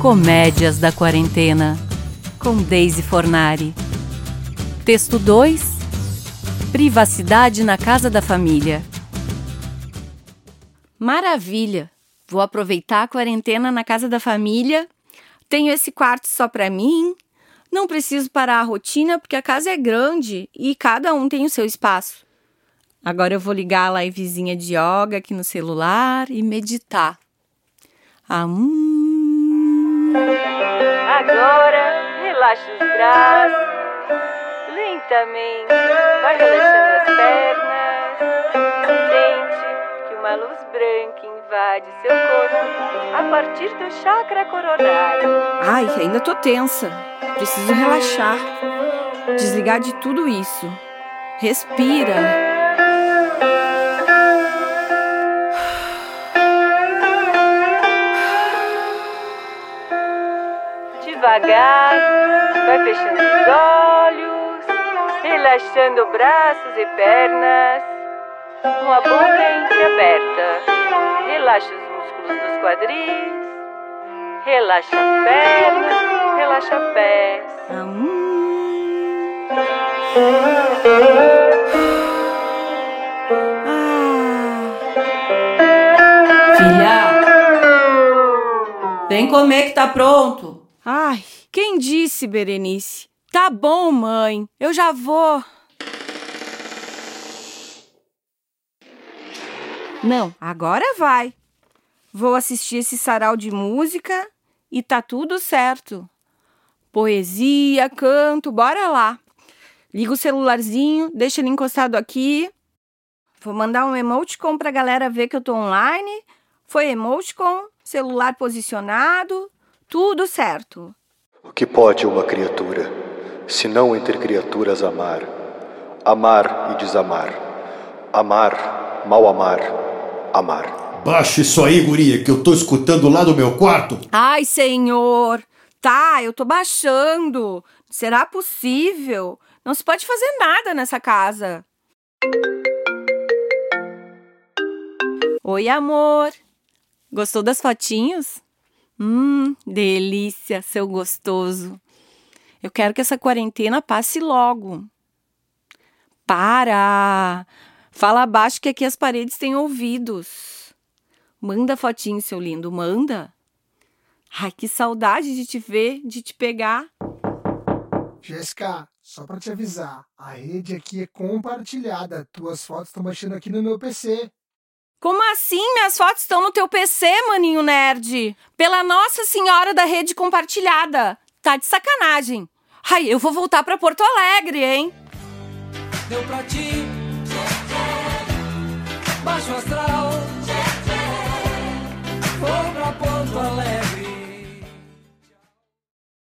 Comédias da Quarentena, com Daisy Fornari. Texto 2 Privacidade na Casa da Família. Maravilha! Vou aproveitar a quarentena na casa da família. Tenho esse quarto só para mim. Não preciso parar a rotina porque a casa é grande e cada um tem o seu espaço. Agora eu vou ligar a livezinha de yoga aqui no celular e meditar. Ah, hum. Agora relaxa os braços lentamente, vai relaxando as pernas. Sente que uma luz branca invade seu corpo a partir do chakra coronário. Ai, ainda tô tensa. Preciso relaxar. Desligar de tudo isso. Respira. Devagar, vai fechando os olhos, relaxando braços e pernas, com a boca entreaberta. Relaxa os músculos dos quadris, relaxa pernas, relaxa pés. Filha, vem comer que tá pronto. Ai, quem disse, Berenice? Tá bom, mãe, eu já vou. Não, agora vai. Vou assistir esse sarau de música e tá tudo certo. Poesia, canto, bora lá. Liga o celularzinho, deixa ele encostado aqui. Vou mandar um emoticon pra galera ver que eu tô online. Foi emoticon, celular posicionado, tudo certo. O que pode uma criatura, se não entre criaturas amar? Amar e desamar. Amar, mal amar, amar. Baixa isso aí, guria, que eu tô escutando lá do meu quarto. Ai, senhor! Tá, eu tô baixando. Será possível? Não se pode fazer nada nessa casa. Oi, amor. Gostou das fotinhos? Hum, delícia, seu gostoso. Eu quero que essa quarentena passe logo. Para! Fala abaixo que aqui as paredes têm ouvidos. Manda fotinho, seu lindo, manda. Ai, que saudade de te ver, de te pegar. Jéssica, só pra te avisar, a rede aqui é compartilhada. Tuas fotos estão baixando aqui no meu PC. Como assim? Minhas fotos estão no teu PC, maninho nerd? Pela Nossa Senhora da Rede Compartilhada. Tá de sacanagem. Ai, eu vou voltar para Porto Alegre, hein? Deu pra ti. Baixo astral. Vou pra Porto Alegre.